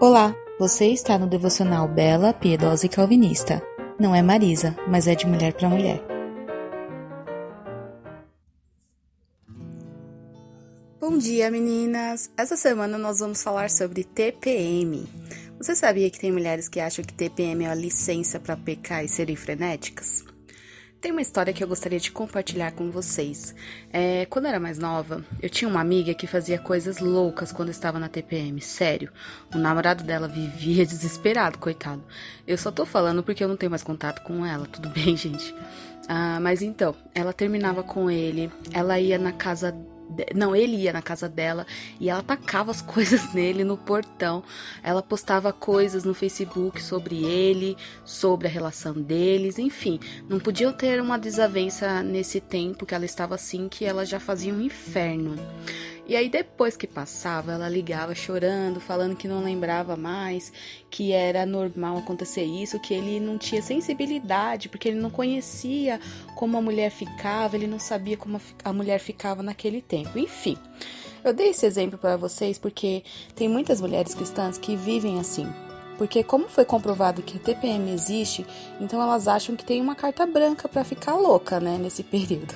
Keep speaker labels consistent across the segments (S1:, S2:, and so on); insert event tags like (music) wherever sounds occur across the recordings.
S1: Olá, você está no devocional Bela, Piedosa e Calvinista. Não é Marisa, mas é de mulher para mulher.
S2: Bom dia, meninas! Essa semana nós vamos falar sobre TPM. Você sabia que tem mulheres que acham que TPM é a licença para pecar e serem frenéticas? Tem uma história que eu gostaria de compartilhar com vocês. É, quando eu era mais nova, eu tinha uma amiga que fazia coisas loucas quando estava na TPM. Sério. O namorado dela vivia (laughs) desesperado, coitado. Eu só tô falando porque eu não tenho mais contato com ela, tudo bem, (laughs) gente? Ah, mas então, ela terminava com ele, ela ia na casa não, ele ia na casa dela e ela tacava as (laughs) coisas nele no portão. Ela postava coisas no Facebook sobre ele, sobre a relação deles, enfim. Não podiam ter uma desavença nesse tempo que ela estava assim, que ela já fazia um inferno. E aí depois que passava, ela ligava chorando, falando que não lembrava mais, que era normal acontecer isso, que ele não tinha sensibilidade, porque ele não conhecia como a mulher ficava, ele não sabia como a mulher ficava naquele tempo. Enfim, eu dei esse exemplo para vocês porque tem muitas mulheres cristãs que vivem assim. Porque como foi comprovado que a TPM existe, então elas acham que tem uma carta branca para ficar louca, né, nesse (laughs) período.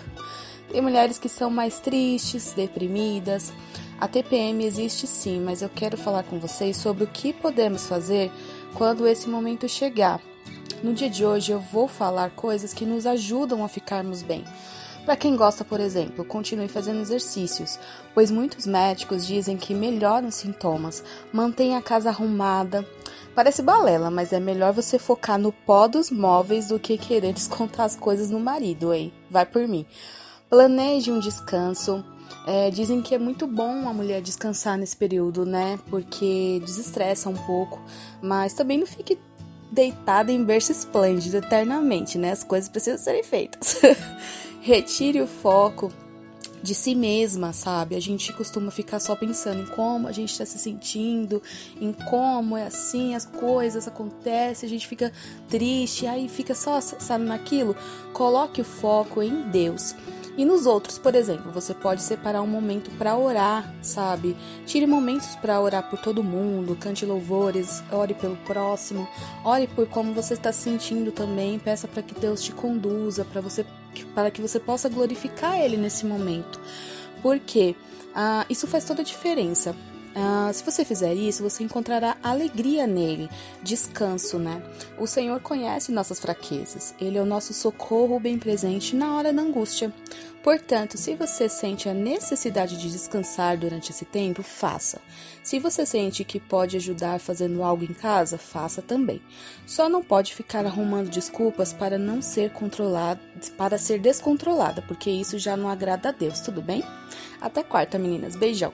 S2: Tem mulheres que são mais tristes, deprimidas. A TPM existe sim, mas eu quero falar com vocês sobre o que podemos fazer quando esse momento chegar. No dia de hoje eu vou falar coisas que nos ajudam a ficarmos bem. Para quem gosta, por exemplo, continue fazendo exercícios, pois muitos médicos dizem que melhoram os sintomas. Mantenha a casa arrumada. Parece balela, mas é melhor você focar no pó dos móveis do que querer descontar as coisas no marido, hein? Vai por mim. Planeje um descanso. É, dizem que é muito bom a mulher descansar nesse período, né? Porque desestressa um pouco, mas também não fique deitada em berço esplêndido eternamente, né? As coisas precisam serem feitas. (laughs) Retire o foco de si mesma, sabe? A gente costuma ficar só pensando em como a gente está se sentindo, em como é assim, as coisas acontecem, a gente fica triste, aí fica só, sabe, naquilo. Coloque o foco em Deus. E nos outros, por exemplo, você pode separar um momento para orar, sabe? Tire momentos para orar por todo mundo, cante louvores, ore pelo próximo, ore por como você está se sentindo também, peça para que Deus te conduza, para você para que você possa glorificar ele nesse momento. Porque ah, isso faz toda a diferença. Ah, se você fizer isso, você encontrará alegria nele, descanso, né? O Senhor conhece nossas fraquezas, Ele é o nosso socorro bem presente na hora da angústia. Portanto, se você sente a necessidade de descansar durante esse tempo, faça. Se você sente que pode ajudar fazendo algo em casa, faça também. Só não pode ficar arrumando desculpas para não ser controlado, para ser descontrolada, porque isso já não agrada a Deus, tudo bem? Até quarta, meninas. Beijão.